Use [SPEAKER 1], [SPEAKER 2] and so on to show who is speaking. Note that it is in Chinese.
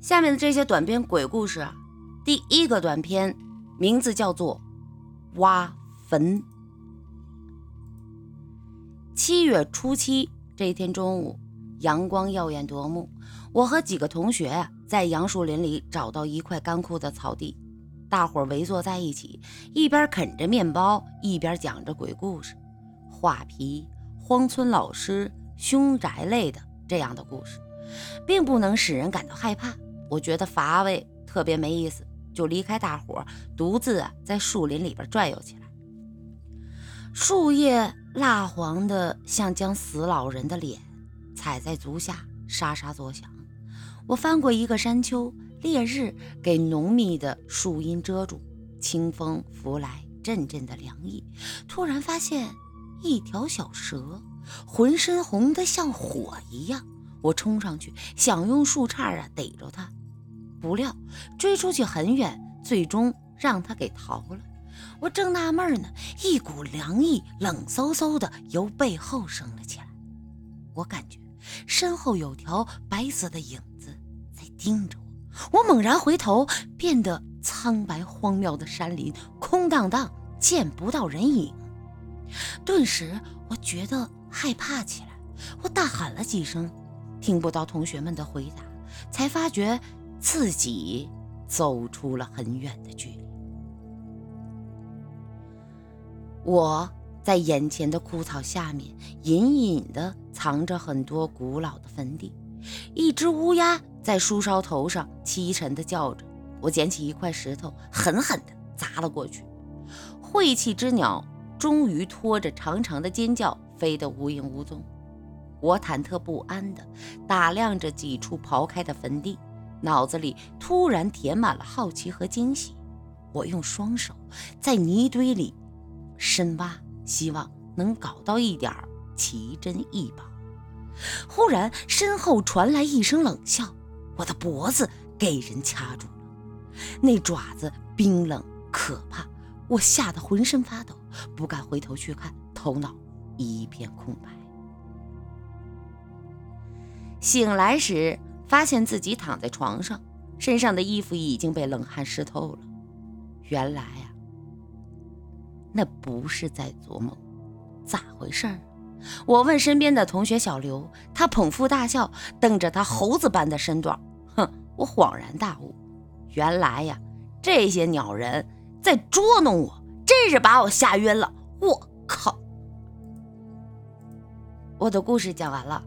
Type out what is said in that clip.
[SPEAKER 1] 下面的这些短篇鬼故事，第一个短篇名字叫做《挖坟》。七月初七这一天中午，阳光耀眼夺目，我和几个同学，在杨树林里找到一块干枯的草地，大伙围坐在一起，一边啃着面包，一边讲着鬼故事、画皮、荒村老师、凶宅类的这样的故事，并不能使人感到害怕。我觉得乏味，特别没意思，就离开大伙，独自在树林里边转悠起来。树叶蜡黄的，像将死老人的脸踩在足下，沙沙作响。我翻过一个山丘，烈日给浓密的树荫遮住，清风拂来，阵阵的凉意。突然发现一条小蛇，浑身红得像火一样。我冲上去，想用树杈啊逮着它。不料追出去很远，最终让他给逃了。我正纳闷呢，一股凉意冷飕飕的由背后升了起来。我感觉身后有条白色的影子在盯着我。我猛然回头，变得苍白荒谬的山林空荡荡，见不到人影。顿时我觉得害怕起来，我大喊了几声，听不到同学们的回答，才发觉。自己走出了很远的距离。我在眼前的枯草下面，隐隐的藏着很多古老的坟地。一只乌鸦在树梢头上凄沉的叫着。我捡起一块石头，狠狠的砸了过去。晦气之鸟终于拖着长长的尖叫飞得无影无踪。我忐忑不安的打量着几处刨开的坟地。脑子里突然填满了好奇和惊喜，我用双手在泥堆里深挖，希望能搞到一点奇珍异宝。忽然，身后传来一声冷笑，我的脖子给人掐住了，那爪子冰冷可怕，我吓得浑身发抖，不敢回头去看，头脑一片空白。醒来时。发现自己躺在床上，身上的衣服已经被冷汗湿透了。原来啊，那不是在做梦，咋回事儿？我问身边的同学小刘，他捧腹大笑，瞪着他猴子般的身段。哼，我恍然大悟，原来呀，这些鸟人在捉弄我，真是把我吓晕了。我靠！我的故事讲完了。